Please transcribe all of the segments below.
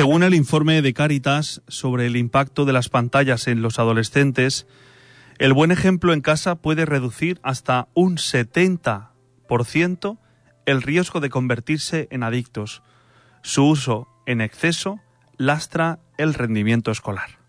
Según el informe de Caritas sobre el impacto de las pantallas en los adolescentes, el buen ejemplo en casa puede reducir hasta un 70% el riesgo de convertirse en adictos. Su uso en exceso lastra el rendimiento escolar.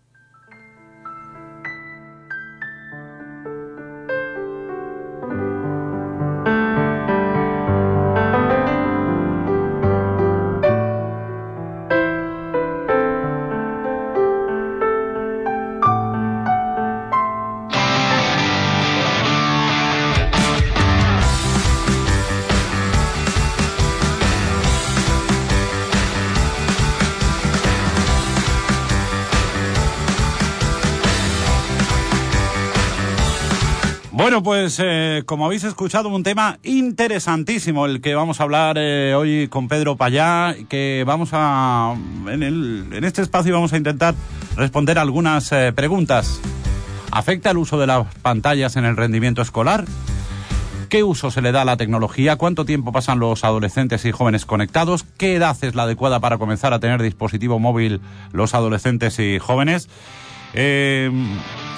Pues eh, como habéis escuchado, un tema interesantísimo el que vamos a hablar eh, hoy con Pedro Payá, que vamos a, en, el, en este espacio vamos a intentar responder algunas eh, preguntas. ¿Afecta el uso de las pantallas en el rendimiento escolar? ¿Qué uso se le da a la tecnología? ¿Cuánto tiempo pasan los adolescentes y jóvenes conectados? ¿Qué edad es la adecuada para comenzar a tener dispositivo móvil los adolescentes y jóvenes? Eh,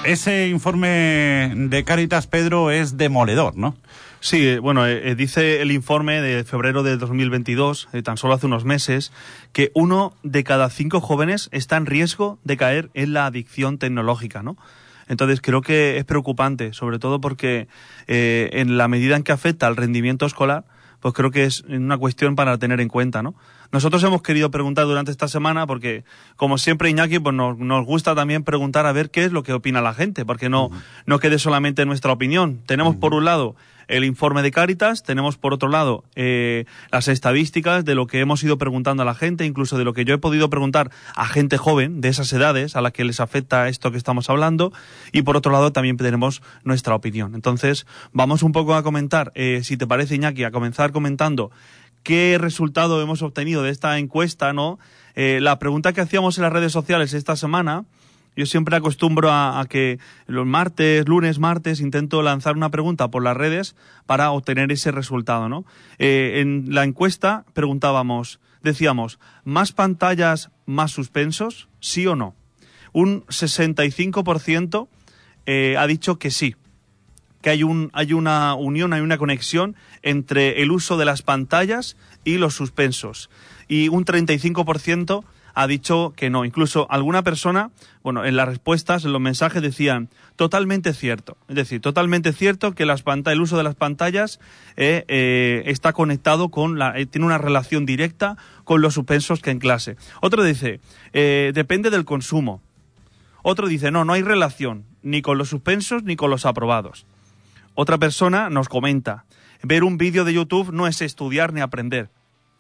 ese informe de Caritas, Pedro, es demoledor, ¿no? Sí, eh, bueno, eh, eh, dice el informe de febrero de 2022, tan solo hace unos meses, que uno de cada cinco jóvenes está en riesgo de caer en la adicción tecnológica, ¿no? Entonces creo que es preocupante, sobre todo porque en la medida en que afecta al rendimiento escolar, pues creo que es una cuestión para tener en cuenta, ¿no? Nosotros hemos querido preguntar durante esta semana, porque como siempre Iñaki, pues nos, nos gusta también preguntar a ver qué es lo que opina la gente, porque no, no quede solamente nuestra opinión. Tenemos por un lado el informe de Cáritas, tenemos por otro lado eh, las estadísticas de lo que hemos ido preguntando a la gente, incluso de lo que yo he podido preguntar a gente joven de esas edades a la que les afecta esto que estamos hablando, y por otro lado también tenemos nuestra opinión. Entonces, vamos un poco a comentar, eh, si te parece Iñaki, a comenzar comentando qué resultado hemos obtenido de esta encuesta, ¿no? Eh, la pregunta que hacíamos en las redes sociales esta semana yo siempre acostumbro a, que los martes, lunes, martes, intento lanzar una pregunta por las redes para obtener ese resultado, ¿no? Eh, en la encuesta preguntábamos, decíamos, ¿más pantallas, más suspensos? ¿Sí o no? Un 65% eh, ha dicho que sí, que hay, un, hay una unión, hay una conexión entre el uso de las pantallas y los suspensos. Y un 35% ha dicho que no. Incluso alguna persona, bueno, en las respuestas, en los mensajes decían totalmente cierto. Es decir, totalmente cierto que el uso de las pantallas eh, eh, está conectado con la, eh, tiene una relación directa con los suspensos que en clase. Otro dice, depende del consumo. Otro dice, no, no hay relación ni con los suspensos ni con los aprobados. Otra persona nos comenta, ver un vídeo de YouTube no es estudiar ni aprender.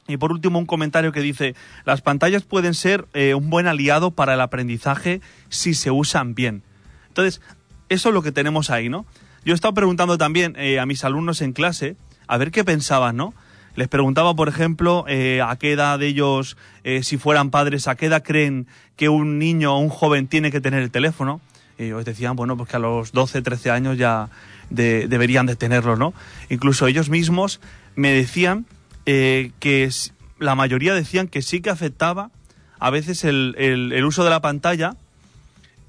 Y por último, un comentario que dice, las pantallas pueden ser eh, un buen aliado para el aprendizaje si se usan bien. Entonces, eso es lo que tenemos ahí, ¿no? Yo he estado preguntando también eh, a mis alumnos en clase a ver qué pensaban, ¿no? Les preguntaba, por ejemplo, eh, a qué edad ellos, si fueran padres, a qué edad creen que un niño o un joven tiene que tener el teléfono. Y ellos decían, bueno, pues que a los 12, 13 años ya deberían de tenerlo, ¿no? Incluso ellos mismos me decían eh, que la mayoría decían que sí que afectaba a veces el, el, uso de la pantalla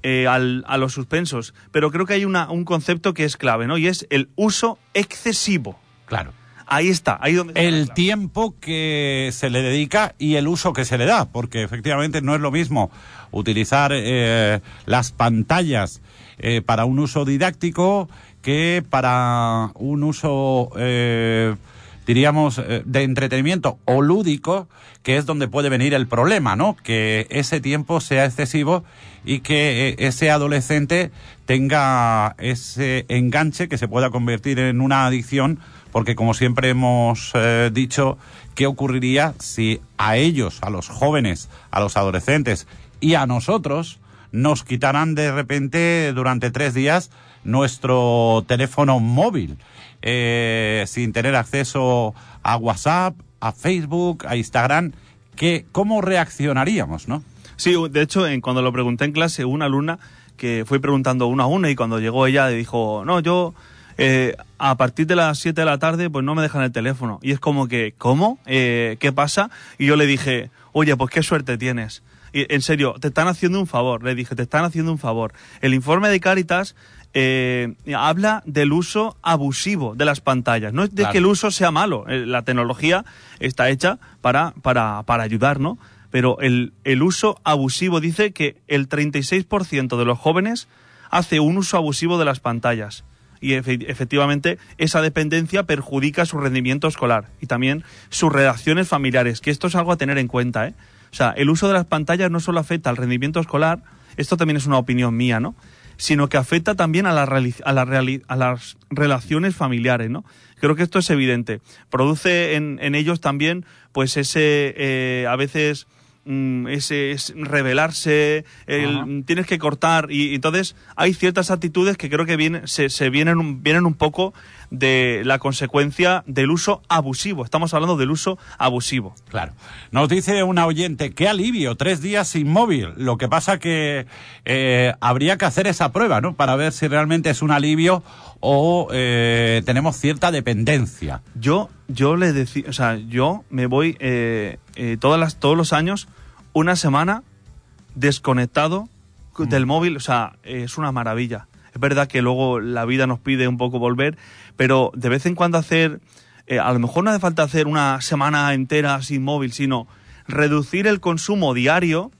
eh, al, a los suspensos. Pero creo que hay una, un concepto que es clave, ¿no? Y es el uso excesivo. Claro. Ahí está, ahí donde El tiempo que se le dedica y el uso que se le da, porque efectivamente no es lo mismo utilizar eh, las pantallas para un uso didáctico que para un uso diríamos, eh, de entretenimiento o lúdico, que es donde puede venir el problema, ¿no? Que ese tiempo sea excesivo y que eh, ese adolescente tenga ese enganche que se pueda convertir en una adicción, porque como siempre hemos eh, dicho, ¿qué ocurriría si a ellos, a los jóvenes, a los adolescentes y a nosotros nos quitaran de repente durante tres días nuestro teléfono móvil? Eh, sin tener acceso a WhatsApp, a Facebook, a Instagram, que, ¿cómo reaccionaríamos, no? Sí, de hecho, cuando lo pregunté en clase, una alumna que fue preguntando uno a uno y cuando llegó ella dijo, no, yo eh, a partir de las 7 de la tarde pues no me dejan el teléfono. Y es como que, ¿cómo? Eh, ¿Qué pasa? Y yo le dije, oye, pues qué suerte tienes en serio, te están haciendo un favor, le dije, te están haciendo un favor. El informe de Cáritas eh, habla del uso abusivo de las pantallas. No es de Claro. que el uso sea malo. eh, La tecnología está hecha para, para, para ayudar, ¿no? Pero el, el uso abusivo dice que el 36% de los jóvenes hace un uso abusivo de las pantallas. Y efe- efectivamente esa dependencia perjudica su rendimiento escolar y también sus relaciones familiares, que esto es algo a tener en cuenta. ¿eh? O sea, el uso de las pantallas no solo afecta al rendimiento escolar, esto también es una opinión mía, ¿no? Sino que afecta también a, la a, la a las relaciones familiares, ¿no? Creo que esto es evidente. Produce en, en ellos también, pues ese, eh, a veces, mm, ese es rebelarse, el, tienes que cortar, y, entonces hay ciertas actitudes que creo que vienen, se, se vienen, vienen un poco de la consecuencia del uso abusivo. Estamos hablando del uso abusivo. Claro. Nos dice una oyente, qué alivio, tres días sin móvil. Lo que pasa que eh, habría que hacer esa prueba, ¿no? Para ver si realmente es un alivio o eh, tenemos cierta dependencia. Yo, yo le decía, o sea, yo me voy eh, eh, todas las, todos los años una semana desconectado Mm. del móvil, o sea, es una maravilla. Es verdad que luego la vida nos pide un poco volver, pero de vez en cuando hacer, eh, a lo mejor no hace falta hacer una semana entera sin móvil, sino reducir el consumo diario,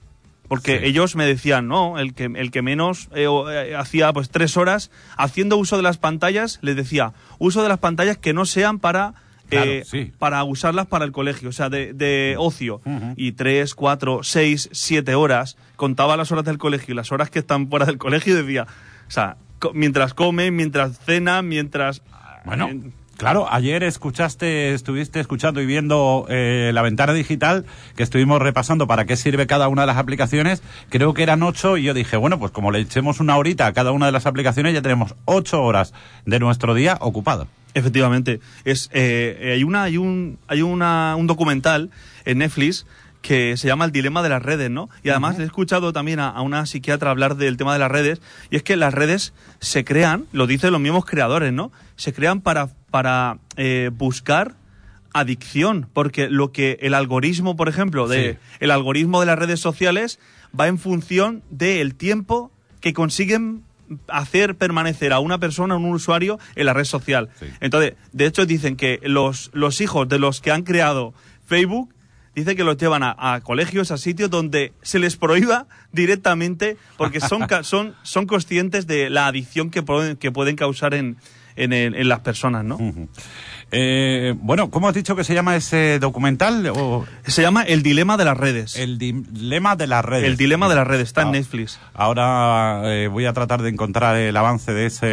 porque Sí. ellos me decían, no, el que, el que menos eh, eh, hacía pues tres horas haciendo uso de las pantallas, les decía, uso de las pantallas que no sean para... Claro, eh, sí. para usarlas para el colegio, o sea, de, de ocio. Ujú. Y tres, cuatro, seis, siete horas, contaba las horas del colegio y las horas que están fuera del colegio y decía, o sea, mientras comen, mientras cenan, mientras... Bueno, eh, claro, ayer escuchaste, estuviste escuchando y viendo eh, la ventana digital que estuvimos repasando para qué sirve cada una de las aplicaciones. Creo que eran ocho y yo dije, bueno, pues como le echemos una horita a cada una de las aplicaciones ya tenemos ocho horas de nuestro día ocupado. Efectivamente. Es, eh, hay una, hay un, hay una, un documental en Netflix que se llama El dilema de las redes, ¿no? Y además he escuchado también a, a una psiquiatra hablar del tema de las redes, y es que las redes se crean, lo dicen los mismos creadores, ¿no? Se crean para, para eh, buscar adicción, porque lo que el algoritmo, por ejemplo, de Sí. el algoritmo de las redes sociales va en función del tiempo que consiguen hacer permanecer a una persona, a un usuario, en la red social. Sí. Entonces, de hecho, dicen que los, los hijos de los que han creado Facebook, dicen que los llevan a, a colegios, a sitios donde se les prohíba directamente, porque son, son, son conscientes de la adicción que pueden, que pueden causar en, en, el- en las personas, ¿no? Eh, bueno, ¿cómo has dicho que se llama ese documental? O Se llama El dilema de las redes. el dilema de las redes. El dilema de las redes, está en Ah. Netflix. Ahora eh, voy a tratar de encontrar el avance de ese,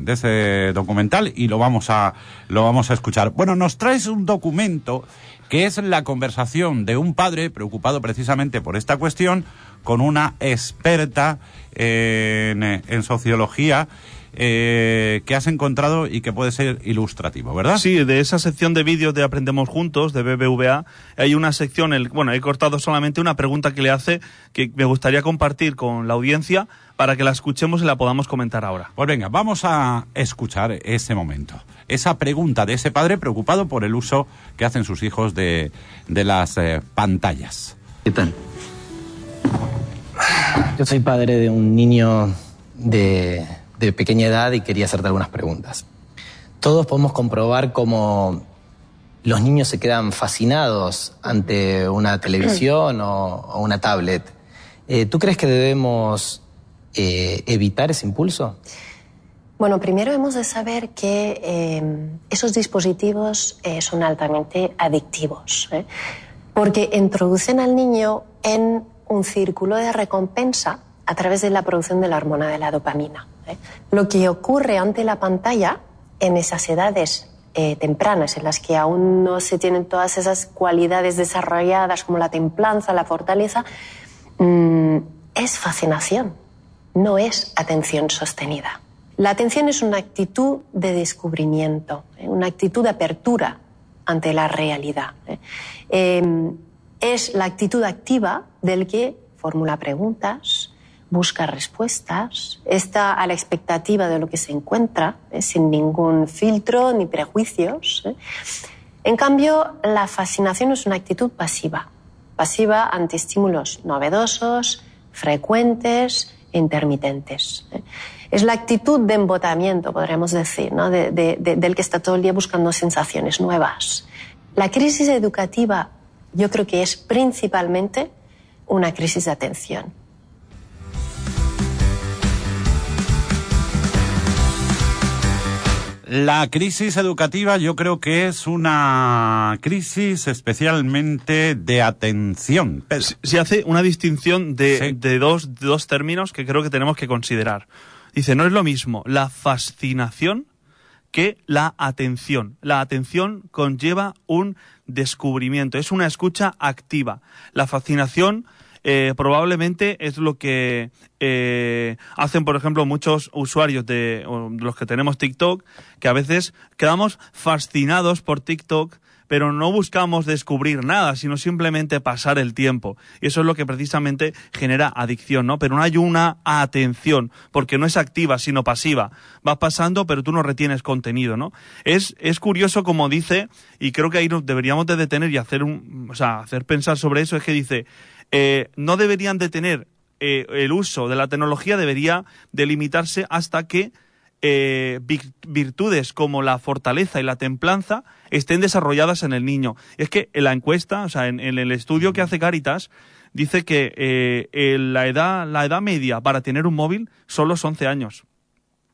de ese documental y lo vamos a lo vamos a escuchar. Bueno, nos traes un documento que es la conversación de un padre preocupado precisamente por esta cuestión con una experta en, en sociología eh, que has encontrado y que puede ser ilustrativo, ¿verdad? Sí, de esa sección de vídeos de Aprendemos Juntos, de BBVA, hay una sección, el, bueno, he cortado solamente una pregunta que le hace que me gustaría compartir con la audiencia para que la escuchemos y la podamos comentar ahora. Pues venga, vamos a escuchar ese momento. Esa pregunta de ese padre preocupado por el uso que hacen sus hijos de, de las eh, pantallas. ¿Qué tal? Yo soy padre de un niño de, de pequeña edad y quería hacerte algunas preguntas. Todos podemos comprobar cómo los niños se quedan fascinados ante una televisión o, o una tablet. Eh, ¿Tú crees que debemos eh, evitar ese impulso? Bueno, primero hemos de saber que eh, esos dispositivos eh, son altamente adictivos, ¿eh? porque introducen al niño en un círculo de recompensa a través de la producción de la hormona de la dopamina. Lo que ocurre ante la pantalla en esas edades tempranas, en las que aún no se tienen todas esas cualidades desarrolladas como la templanza, la fortaleza, mm, es fascinación, no es atención sostenida. La atención es una actitud de descubrimiento, ¿eh? una actitud de apertura ante la realidad. ¿eh? Eh, es la actitud activa del que formula preguntas, busca respuestas, está a la expectativa de lo que se encuentra, ¿eh? sin ningún filtro ni prejuicios. En cambio, la fascinación es una actitud pasiva, pasiva ante estímulos novedosos, frecuentes intermitentes. Es la actitud de embotamiento, podríamos decir, ¿no? de, de, de, del que está todo el día buscando sensaciones nuevas. La crisis educativa yo creo que es principalmente una crisis de atención. La crisis educativa yo creo que es una crisis especialmente de atención. Se, se hace una distinción de, sí. de, dos, de dos términos que creo que tenemos que considerar. Dice, no es lo mismo la fascinación que la atención. La atención conlleva un descubrimiento, es una escucha activa. La fascinación eh, probablemente es lo que eh, hacen, por ejemplo, muchos usuarios de los que tenemos TikTok, que a veces quedamos fascinados por TikTok pero no buscamos descubrir nada, sino simplemente pasar el tiempo. Y eso es lo que precisamente genera adicción, ¿no? Pero no hay una atención, porque no es activa, sino pasiva. Vas pasando, pero tú no retienes contenido, ¿no? Es, es curioso como dice, y creo que ahí nos deberíamos de detener y hacer un, o sea, hacer pensar sobre eso, es que dice, eh, no deberían detener eh, el uso de la tecnología, debería delimitarse hasta que eh, virtudes como la fortaleza y la templanza estén desarrolladas en el niño. Es que en la encuesta, o sea, en, en el estudio que hace Caritas, dice que eh, la, edad, la edad media para tener un móvil son los 11 años.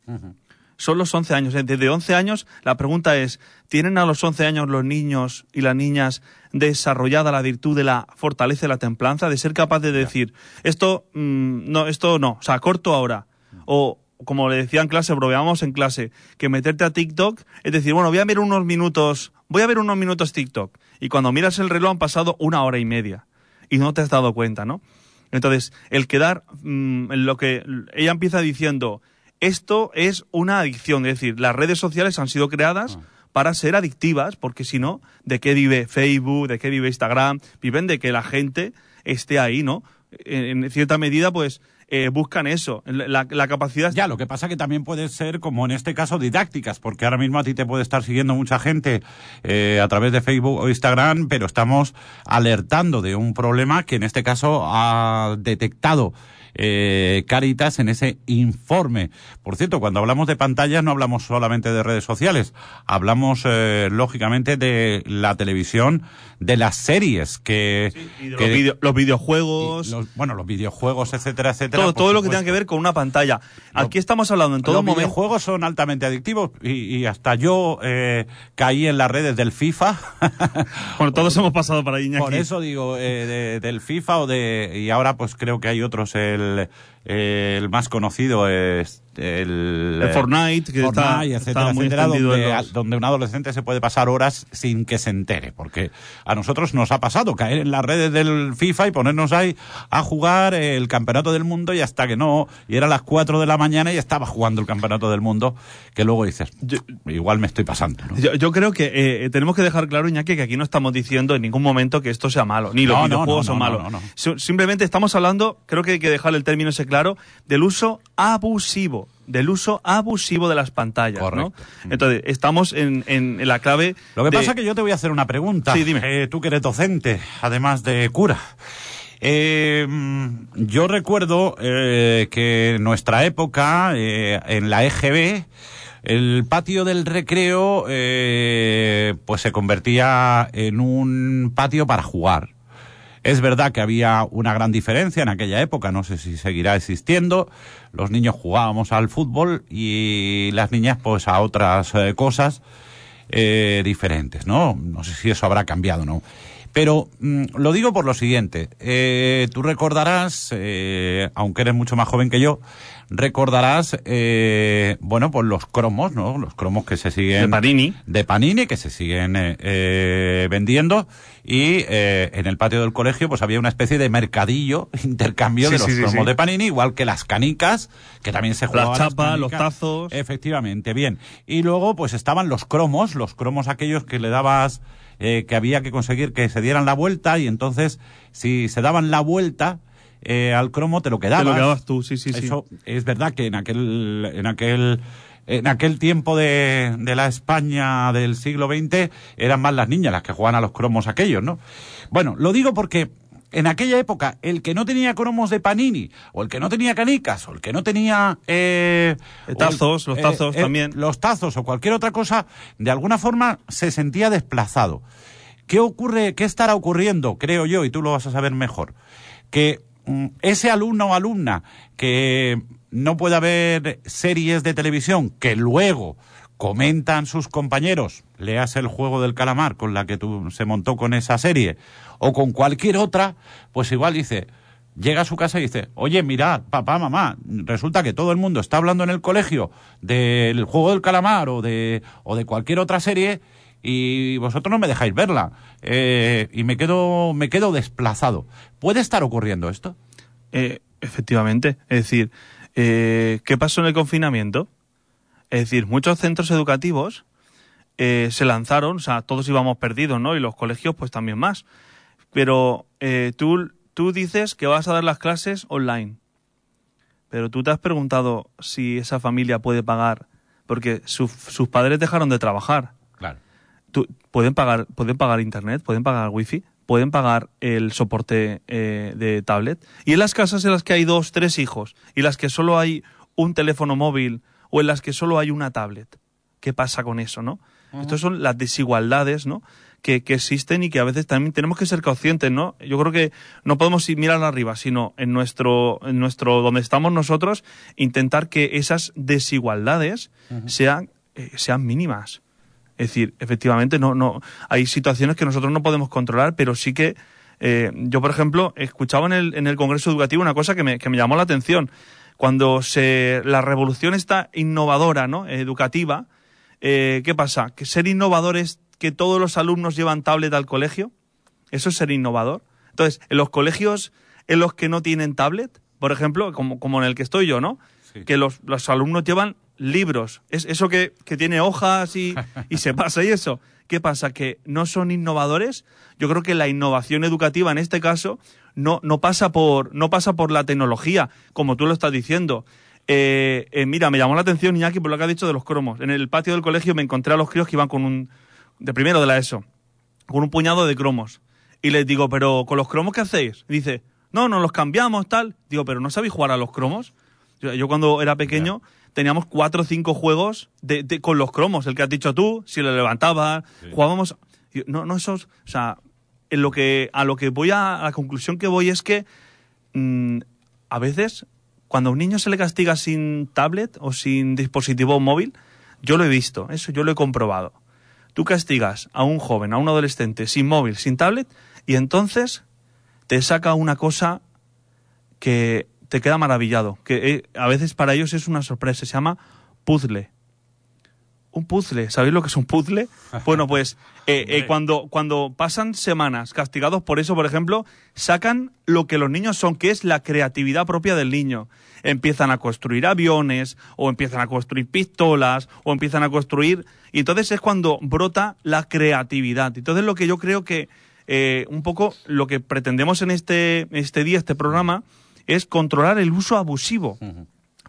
Uh -huh. Son los 11 años. Desde 11 años, la pregunta es, ¿tienen a los 11 años los niños y las niñas desarrollada la virtud de la fortaleza y la templanza? De ser capaz de decir, esto, mmm, no, esto no, o sea, corto ahora. O, como le decía en clase, bromeamos en clase, que meterte a TikTok es decir, bueno, voy a ver unos minutos, voy a ver unos minutos TikTok. Y cuando miras el reloj han pasado una hora y media. Y no te has dado cuenta, ¿no? Entonces, el quedar, mmm, lo que ella empieza diciendo, esto es una adicción, es decir, las redes sociales han sido creadas para ser adictivas, porque si no, ¿de qué vive Facebook, de qué vive Instagram? Viven de que la gente esté ahí, ¿no? En, en cierta medida, pues, eh, buscan eso, la, la, capacidad. Ya, lo que pasa que también puede ser, como en este caso, didácticas, porque ahora mismo a ti te puede estar siguiendo mucha gente eh, a través de Facebook o Instagram, pero estamos alertando de un problema que en este caso ha detectado eh, Caritas en ese informe. Por cierto, cuando hablamos de pantallas no hablamos solamente de redes sociales, hablamos eh, lógicamente de la televisión, de las series que, sí, los, video, los, videojuegos, los, bueno, los videojuegos, etcétera, etcétera. Todo, todo lo que tenga que ver con una pantalla. Aquí estamos hablando en todo los momento. Los videojuegos son altamente adictivos y, y hasta yo eh, caí en las redes del FIFA. bueno, todos hemos pasado por ahí. Iñaki. Por eso digo eh, de, del FIFA o de y ahora pues creo que hay otros el el, el más conocido es el, el Fortnite, que Fortnite, está, etcétera, está muy etcétera, donde, donde, un adolescente se puede pasar horas sin que se entere, porque a nosotros nos ha pasado caer en las redes del FIFA y ponernos ahí a jugar el campeonato del mundo y hasta que no, y era las 4 de la mañana y estaba jugando el campeonato del mundo, que luego dices, yo, igual me estoy pasando. ¿no? Yo, yo, creo que eh, tenemos que dejar claro, Iñaki, que aquí no estamos diciendo en ningún momento que esto sea malo, ni los no, videojuegos no, son malos. Simplemente estamos hablando, creo que hay que dejar el término ese claro, del uso abusivo del uso abusivo de las pantallas, Correcto. ¿no? Entonces, estamos en, en, en la clave... Lo que de... pasa es que yo te voy a hacer una pregunta. Sí, dime. Eh, tú que eres docente, además de cura. Eh, yo recuerdo eh, que en nuestra época, en la EGB, el patio del recreo pues se convertía en un patio para jugar. Es verdad que había una gran diferencia en aquella época, no sé si seguirá existiendo. Los niños jugábamos al fútbol y las niñas pues a otras eh, cosas eh, diferentes, ¿no? No sé si eso habrá cambiado, ¿no? Pero mmm, lo digo por lo siguiente, eh, tú recordarás, eh, aunque eres mucho más joven que yo, recordarás, eh, bueno, pues los cromos, ¿no? Los cromos que se siguen... De Panini. De Panini, que se siguen eh, eh, vendiendo. Y eh, en el patio del colegio, pues había una especie de mercadillo, intercambio Sí, de los sí, cromos sí. de Panini, igual que las canicas, que también se jugaban. Las chapas, los tazos. Efectivamente, bien. Y luego, pues estaban los cromos, los cromos aquellos que le dabas, eh, que había que conseguir que se dieran la vuelta, y entonces, si se daban la vuelta, eh, al cromo te lo quedabas. Te lo quedabas tú, sí, sí, sí. Eso es verdad que en aquel, en aquel, en aquel tiempo de, de la España del siglo XX eran más las niñas las que jugaban a los cromos aquellos, ¿no? Bueno, lo digo porque en aquella época, el que no tenía cromos de Panini, o el que no tenía canicas, o el que no tenía... Eh, tazos, los tazos también. Los tazos o cualquier otra cosa, de alguna forma se sentía desplazado. ¿Qué ocurre, qué estará ocurriendo, creo yo, y tú lo vas a saber mejor? Que ese alumno o alumna que no puede ver series de televisión que luego comentan sus compañeros, leas el juego del calamar con la que tú se montó con esa serie, o con cualquier otra, pues igual dice, llega a su casa y dice, oye, mirad, papá, mamá, resulta que todo el mundo está hablando en el colegio del juego del calamar o de, o de cualquier otra serie y vosotros no me dejáis verla eh, y me quedo, me quedo desplazado. ¿Puede estar ocurriendo esto? Eh, efectivamente, es decir, eh, ¿qué pasó en el confinamiento? Es decir, muchos centros educativos eh, se lanzaron, o sea, todos íbamos perdidos, ¿no? Y los colegios, pues también más. Pero tú, tú dices que vas a dar las clases online. Pero tú te has preguntado si esa familia puede pagar, porque sus padres dejaron de trabajar. Tú, pueden pagar, pueden pagar internet, pueden pagar wifi, pueden pagar el soporte eh, de tablet. Y en las casas en las que hay dos, tres hijos y las que solo hay un teléfono móvil o en las que solo hay una tablet. ¿Qué pasa con eso, no? Estas son las desigualdades, ¿no? Que, existen y que a veces también tenemos que ser conscientes, ¿no? Yo creo que no podemos ir mirar arriba, sino en nuestro, en nuestro, donde estamos nosotros, intentar que esas desigualdades sean, eh, sean mínimas. Es decir, efectivamente, no, no, hay situaciones que nosotros no podemos controlar, pero sí que eh, yo, por ejemplo, escuchaba en el, en el Congreso Educativo una cosa que me, que me llamó la atención cuando se, la revolución está innovadora, ¿no? Educativa, eh, ¿qué pasa? ¿Que ser innovador es que todos los alumnos llevan tablet al colegio? ¿Eso es ser innovador? Entonces, en los colegios en los que no tienen tablet, por ejemplo, como, como en el que estoy yo, ¿no? Que los, los, alumnos llevan libros. Es eso que, que tiene hojas y, y se pasa y eso. ¿Qué pasa? ¿Que no son innovadores? Yo creo que la innovación educativa en este caso no, no, pasa, por, no pasa por la tecnología, como tú lo estás diciendo. Eh, eh, mira, me llamó la atención Iñaki por lo que ha dicho de los cromos. En el patio del colegio me encontré a los críos que iban con un, de primero de la ESO, con un puñado de cromos. Y les digo, pero ¿con los cromos qué hacéis? dice, no, no los cambiamos, tal. Digo, pero ¿no sabéis jugar a los cromos? Yo, cuando era pequeño teníamos cuatro o cinco juegos de, con los cromos, el que has dicho tú, si lo levantabas, jugábamos... No, no esos... O sea, en lo que, a lo que voy a, la conclusión que voy es que mm, a veces cuando a un niño se le castiga sin tablet o sin dispositivo móvil, yo lo he visto, eso yo lo he comprobado. Tú castigas a un joven, a un adolescente sin móvil, sin tablet, y entonces te saca una cosa que te queda maravillado, que eh, a veces para ellos es una sorpresa, se llama puzzle. Un puzzle, ¿sabéis lo que es un puzzle? Bueno, pues eh, eh, cuando, cuando pasan semanas castigados por eso, por ejemplo, sacan lo que los niños son, que es la creatividad propia del niño. Empiezan a construir aviones, o empiezan a construir pistolas, o empiezan a construir... Y entonces es cuando brota la creatividad. Entonces lo que yo creo que un poco lo que pretendemos en este, este día, este programa, es controlar el uso abusivo.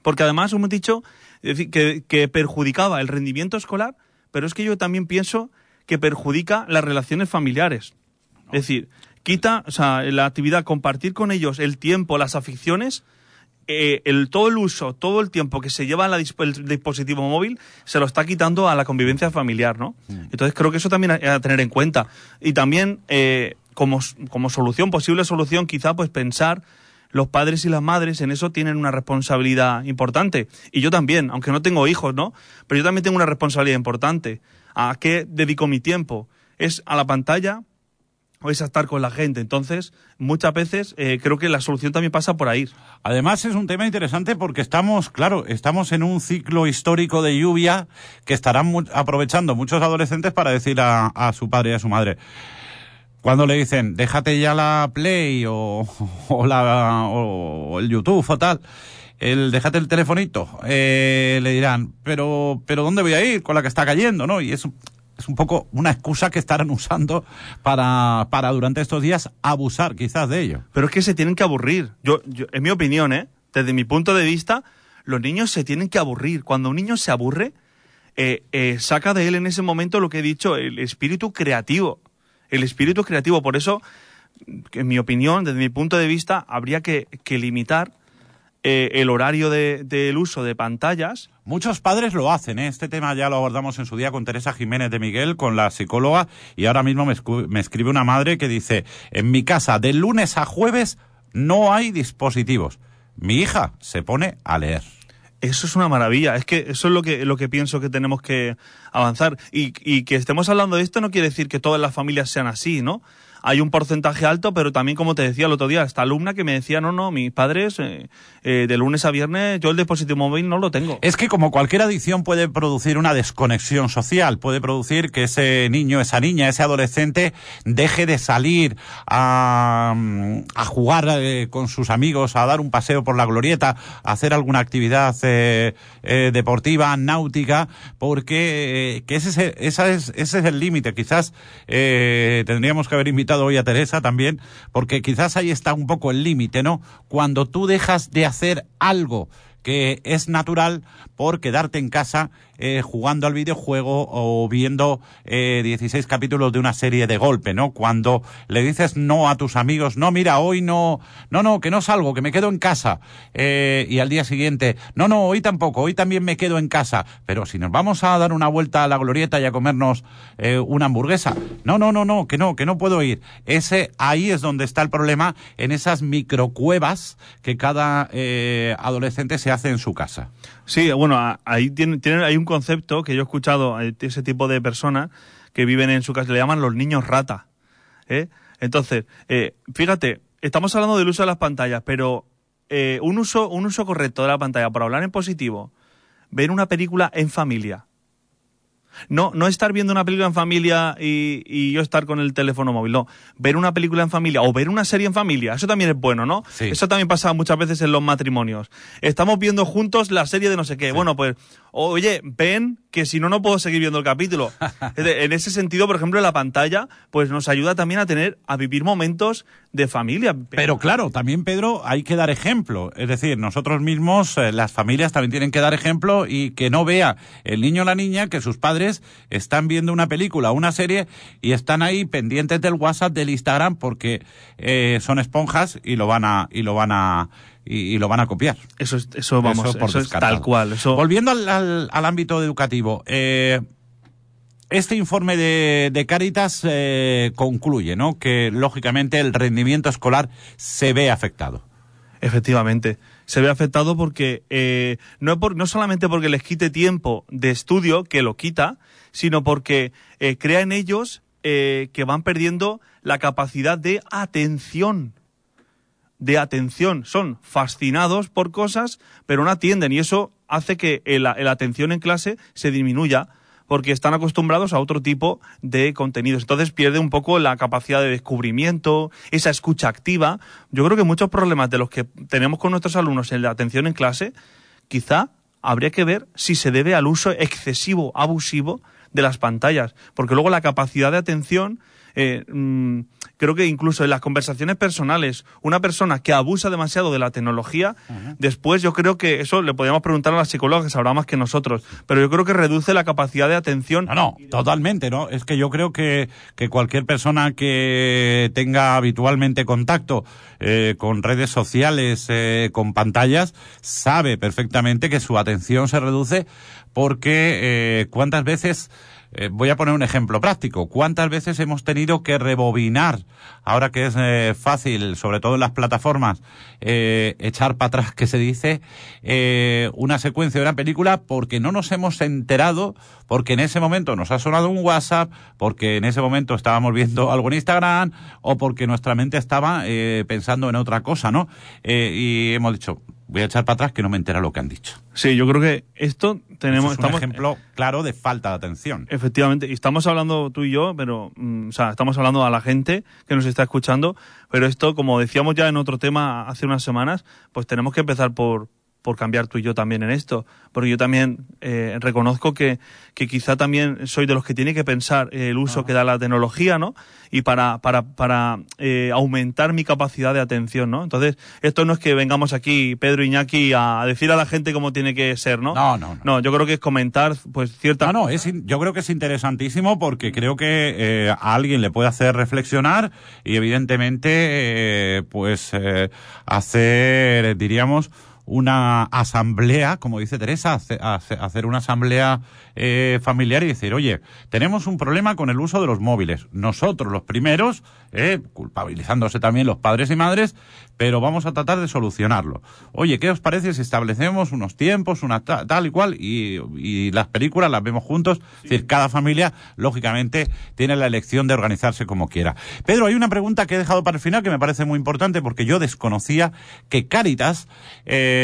Porque además hemos dicho que, que perjudicaba el rendimiento escolar, pero es que yo también pienso que perjudica las relaciones familiares. Es decir, quita o sea, la actividad, compartir con ellos el tiempo, las aficiones, eh, el, todo el uso, todo el tiempo que se lleva el dispositivo móvil se lo está quitando a la convivencia familiar, ¿no? Entonces creo que eso también hay que tener en cuenta. Y también eh, como, como solución, posible solución, quizá pues pensar los padres y las madres en eso tienen una responsabilidad importante. Y yo también, aunque no tengo hijos, ¿no? Pero yo también tengo una responsabilidad importante. ¿A qué dedico mi tiempo? ¿Es a la pantalla o es a estar con la gente? Entonces, muchas veces eh, creo que la solución también pasa por ahí. Además, es un tema interesante porque estamos, claro, estamos en un ciclo histórico de lluvia que estarán aprovechando muchos adolescentes para decir a, a su padre y a su madre cuando le dicen, déjate ya la Play o, la, o el YouTube o tal, el déjate el telefonito, eh, le dirán, pero, pero ¿dónde voy a ir con la que está cayendo? ¿no? Y es, es un poco una excusa que estarán usando para, para durante estos días abusar quizás de ello. Pero es que se tienen que aburrir. Yo, yo, en mi opinión, ¿eh? desde mi punto de vista, los niños se tienen que aburrir. Cuando un niño se aburre, eh, eh, saca de él en ese momento lo que he dicho, el espíritu creativo el espíritu creativo. Por eso en mi opinión, desde mi punto de vista, habría que, limitar eh, el horario del de, uso de pantallas. Muchos padres lo hacen, ¿eh? este tema ya lo abordamos en su día con Teresa Jiménez de Miguel, con la psicóloga, y ahora mismo me escribe una madre que dice, en mi casa de lunes a jueves no hay dispositivos. Mi hija se pone a leer. Eso es una maravilla. Es que eso es lo que, lo que pienso que tenemos que avanzar. Y, y que estemos hablando de esto no quiere decir que todas las familias sean así, ¿no? Hay un porcentaje alto, pero también, como te decía el otro día, esta alumna que me decía, no, no, mis padres, eh, eh, de lunes a viernes, yo el dispositivo móvil no lo tengo. Es que como cualquier adicción puede producir una desconexión social, puede producir que ese niño, esa niña, ese adolescente deje de salir a, a jugar eh, con sus amigos, a dar un paseo por la glorieta, a hacer alguna actividad deportiva, náutica, porque que ese, ese, es, ese es el límite. Quizás tendríamos que haber invitado hoy a Teresa también, porque quizás ahí está un poco el límite, ¿no? Cuando tú dejas de hacer algo que es natural por quedarte en casa eh, jugando al videojuego o viendo eh, 16 capítulos de una serie de golpe, ¿no? Cuando le dices no a tus amigos, no, mira, hoy no, no, no, que no salgo, que me quedo en casa. Eh, y al día siguiente, no, no, hoy tampoco, hoy también me quedo en casa. Pero si nos vamos a dar una vuelta a la glorieta y a comernos eh, una hamburguesa, no, no, no, no, que no, que no puedo ir. Ese, ahí es donde está el problema, en esas microcuevas que cada eh, adolescente se hace en su casa. Sí, bueno, ahí tiene, tiene, hay un concepto que yo he escuchado, ese tipo de personas que viven en su casa, le llaman los niños rata. ¿eh? Entonces, eh, fíjate, estamos hablando del uso de las pantallas, pero eh, un, uso, un uso correcto de la pantalla, por hablar en positivo, ver una película en familia, no, no estar viendo una película en familia y, y, yo estar con el teléfono móvil, no. Ver una película en familia o ver una serie en familia, eso también es bueno, ¿no? Sí. Eso también pasa muchas veces en los matrimonios. Estamos viendo juntos la serie de no sé qué. Sí. Bueno, pues, oye, ven que si no, no puedo seguir viendo el capítulo. en ese sentido, por ejemplo, la pantalla, pues nos ayuda también a tener, a vivir momentos de familia. Pero claro, también, Pedro, hay que dar ejemplo. Es decir, nosotros mismos, eh, las familias también tienen que dar ejemplo y que no vea el niño o la niña que sus padres están viendo una película o una serie y están ahí pendientes del WhatsApp, del Instagram, porque eh, son esponjas y lo van a, y lo van a, y, y, lo van a copiar. Eso es, eso vamos, eso, eso es tal cual. Eso... Volviendo al, al, al ámbito educativo, eh, este informe de, de Caritas eh, concluye, ¿no? Que lógicamente el rendimiento escolar se ve afectado. Efectivamente, se ve afectado porque eh, no, por, no solamente porque les quite tiempo de estudio, que lo quita, sino porque eh, crea en ellos eh, que van perdiendo la capacidad de atención de atención. Son fascinados por cosas, pero no atienden y eso hace que la atención en clase se disminuya porque están acostumbrados a otro tipo de contenidos. Entonces pierde un poco la capacidad de descubrimiento, esa escucha activa. Yo creo que muchos problemas de los que tenemos con nuestros alumnos en la atención en clase, quizá habría que ver si se debe al uso excesivo, abusivo de las pantallas, porque luego la capacidad de atención eh, mmm, creo que incluso en las conversaciones personales, una persona que abusa demasiado de la tecnología, uh -huh. después yo creo que eso le podríamos preguntar a la psicóloga que sabrá más que nosotros, pero yo creo que reduce la capacidad de atención. No, no, totalmente, ¿no? Es que yo creo que, que cualquier persona que tenga habitualmente contacto eh, con redes sociales, eh, con pantallas, sabe perfectamente que su atención se reduce porque eh, cuántas veces eh, voy a poner un ejemplo práctico. ¿Cuántas veces hemos tenido que rebobinar, ahora que es eh, fácil, sobre todo en las plataformas, eh, echar para atrás, que se dice, una secuencia de una película porque no nos hemos enterado, porque en ese momento nos ha sonado un WhatsApp, porque en ese momento estábamos viendo algo en Instagram o porque nuestra mente estaba pensando en otra cosa, ¿no? Y hemos dicho, voy a echar para atrás que no me entera lo que han dicho. Sí, yo creo que esto tenemos... Eso es un estamos, ejemplo claro de falta de atención. Efectivamente, y estamos hablando tú y yo, pero, mm, o sea, estamos hablando a la gente que nos está escuchando, pero esto, como decíamos ya en otro tema hace unas semanas, pues tenemos que empezar por, por cambiar tú y yo también en esto, porque yo también eh, reconozco que, que quizá también soy de los que tiene que pensar el uso que da la tecnología, ¿no? Y para, para, para eh, aumentar mi capacidad de atención, ¿no? Entonces, esto no es que vengamos aquí, Pedro Iñaki, a, decir a la gente cómo tiene que ser, ¿no? No, no, no. No, yo creo que es comentar, pues, cierta... No, no, es, yo creo que es interesantísimo porque creo que eh, a alguien le puede hacer reflexionar y evidentemente, eh, pues, eh, hacer, diríamos, una asamblea, como dice Teresa, hacer una asamblea eh, familiar y decir, oye, tenemos un problema con el uso de los móviles. Nosotros, los primeros, eh, culpabilizándose también los padres y madres, pero vamos a tratar de solucionarlo. Oye, ¿qué os parece si establecemos unos tiempos, una tal y cual, y, y, las películas las vemos juntos? Es decir, cada familia, lógicamente, tiene la elección de organizarse como quiera. Pedro, hay una pregunta que he dejado para el final que me parece muy importante porque yo desconocía que Cáritas eh,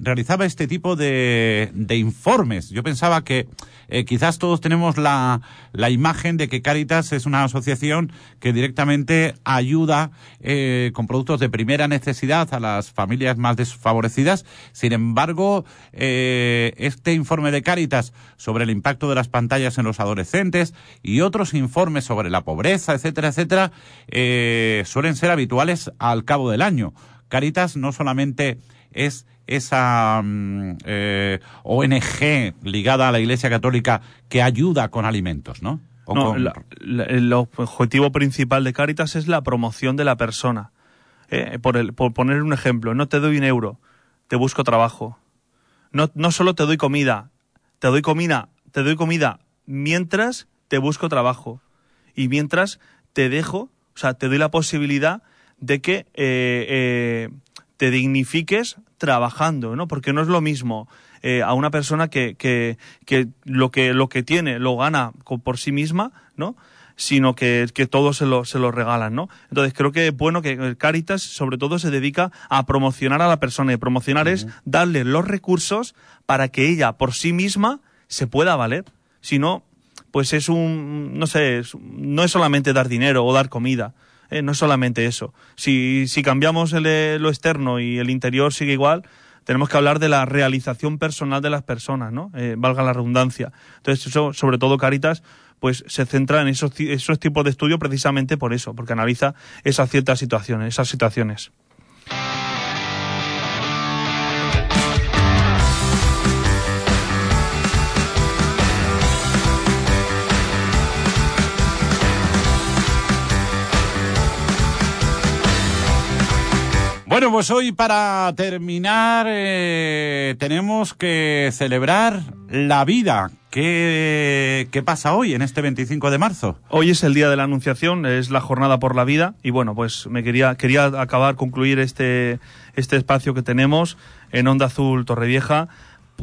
realizaba este tipo de, de informes. Yo pensaba que eh, quizás todos tenemos la, la, imagen de que Caritas es una asociación que directamente ayuda eh, con productos de primera necesidad a las familias más desfavorecidas. Sin embargo, eh, este informe de Caritas sobre el impacto de las pantallas en los adolescentes y otros informes sobre la pobreza, etcétera, etcétera, eh, suelen ser habituales al cabo del año. Caritas no solamente es esa mm, eh, ONG ligada a la Iglesia Católica que ayuda con alimentos, ¿no? no con... la, la, el objetivo principal de Caritas es la promoción de la persona. Eh, por, el, por poner un ejemplo, no te doy un euro, te busco trabajo. No, no solo te doy comida, te doy comida, te doy comida mientras te busco trabajo y mientras te dejo, o sea, te doy la posibilidad de que eh, te dignifiques trabajando, ¿no? Porque no es lo mismo eh, a una persona que, que, que, lo que lo que tiene lo gana por sí misma, ¿no? sino que, que todo se lo, se lo regalan, ¿no? Entonces creo que es bueno que Caritas sobre todo se dedica a promocionar a la persona y promocionar uh -huh. es darle los recursos para que ella por sí misma se pueda valer. Si no, pues es un, no sé, es, no es solamente dar dinero o dar comida, eh, no es solamente eso. Si, si cambiamos el, lo externo y el interior sigue igual, tenemos que hablar de la realización personal de las personas, ¿no? Eh, valga la redundancia. Entonces, eso, sobre todo Caritas, pues se centra en esos, esos tipos de estudios precisamente por eso, porque analiza esas ciertas situaciones, esas situaciones. Bueno, pues hoy para terminar eh, tenemos que celebrar la vida. ¿Qué, ¿Qué, pasa hoy en este 25 de marzo? Hoy es el día de la Anunciación, es la jornada por la vida y bueno, pues me quería quería acabar concluir este este espacio que tenemos en Onda Azul Torrevieja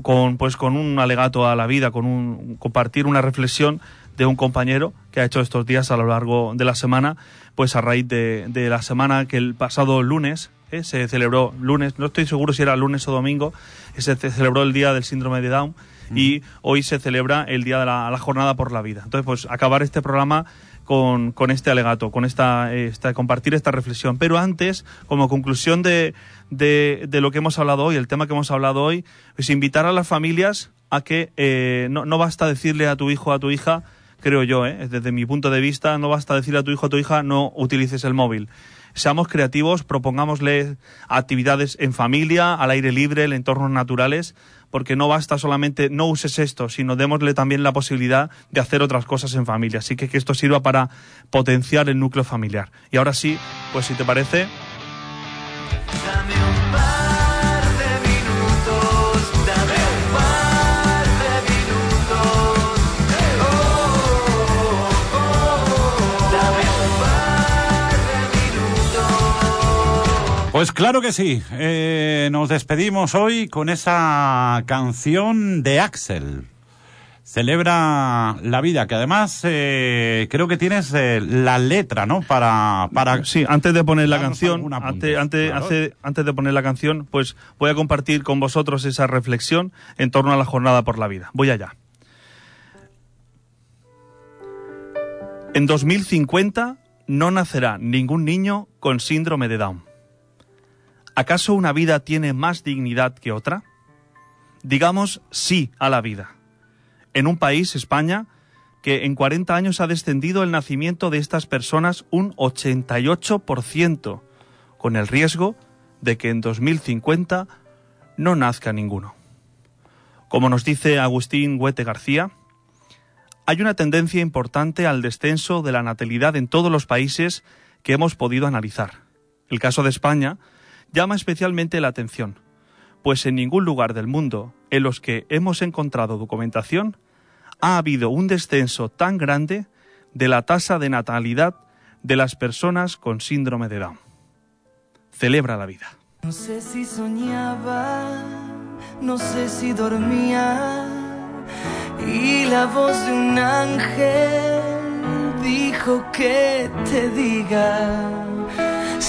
con pues con un alegato a la vida, con un compartir una reflexión de un compañero que ha hecho estos días a lo largo de la semana, pues a raíz de, de la semana que el pasado lunes ¿eh? se celebró lunes, no estoy seguro si era lunes o domingo, se celebró el día del síndrome de Down mm. y hoy se celebra el día de la, la, jornada por la vida. Entonces, pues acabar este programa con, con este alegato, con esta, esta, compartir esta reflexión. Pero antes, como conclusión de, de, de, lo que hemos hablado hoy, el tema que hemos hablado hoy, pues invitar a las familias a que eh, no, no basta decirle a tu hijo o a tu hija, creo yo, ¿eh? desde mi punto de vista, no basta decirle a tu hijo o a tu hija no utilices el móvil seamos creativos, propongámosle actividades en familia, al aire libre, en entornos naturales, porque no basta solamente no uses esto, sino démosle también la posibilidad de hacer otras cosas en familia. Así que que esto sirva para potenciar el núcleo familiar. Y ahora sí, pues si te parece. Pues claro que sí. Eh, nos despedimos hoy con esa canción de Axel. Celebra la vida, que además eh, creo que tienes eh, la letra, ¿no? Para, para sí, antes de poner la canción, antes, antes, hace, antes de poner la canción, pues voy a compartir con vosotros esa reflexión en torno a la jornada por la vida. Voy allá. En 2050 no nacerá ningún niño con síndrome de Down. ¿Acaso una vida tiene más dignidad que otra? digamos sí a la vida. En un país, España, que en 40 años ha descendido el nacimiento de estas personas un 88%, con el riesgo de que en 2050 no nazca ninguno. Como nos dice Agustín Huete García, hay una tendencia importante al descenso de la natalidad en todos los países que hemos podido analizar. El caso de España llama especialmente la atención, pues en ningún lugar del mundo en los que hemos encontrado documentación ha habido un descenso tan grande de la tasa de natalidad de las personas con síndrome de Down. Celebra la vida. No sé si soñaba, no sé si dormía, y la voz de un ángel dijo que te diga,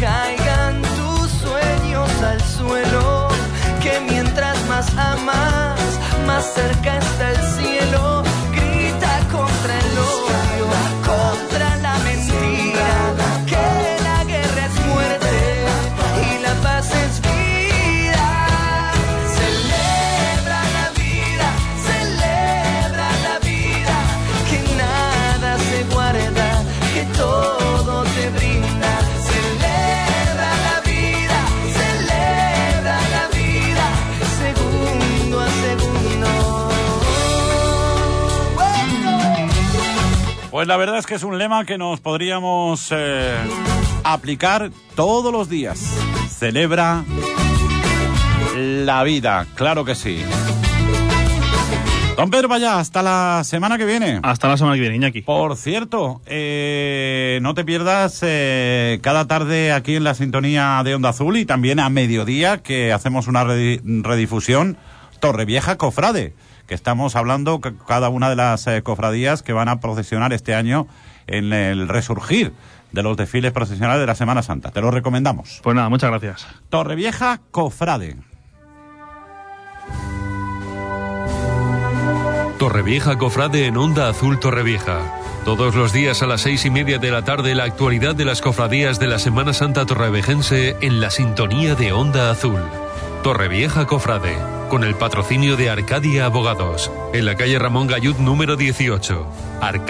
Caigan tus sueños al suelo, que mientras más amas, más cerca está Pues la verdad es que es un lema que nos podríamos eh, aplicar todos los días. Celebra la vida, claro que sí. Don Pedro, vaya, hasta la semana que viene. Hasta la semana que viene, Iñaki. Por cierto, eh, no te pierdas eh, cada tarde aquí en la sintonía de Onda Azul y también a mediodía que hacemos una redi- redifusión Torrevieja Cofrade, que estamos hablando ca- cada una de las eh, cofradías que van a procesionar este año en el resurgir de los desfiles procesionales de la Semana Santa. Te lo recomendamos. Pues nada, muchas gracias. Torrevieja Cofrade. Torrevieja Cofrade en Onda Azul Torrevieja. Todos los días a las seis y media de la tarde la actualidad de las cofradías de la Semana Santa Torrevejense en la sintonía de Onda Azul. Torrevieja Cofrade, con el patrocinio de Arcadia Abogados, en la calle Ramón Gallud número 18. Arcadia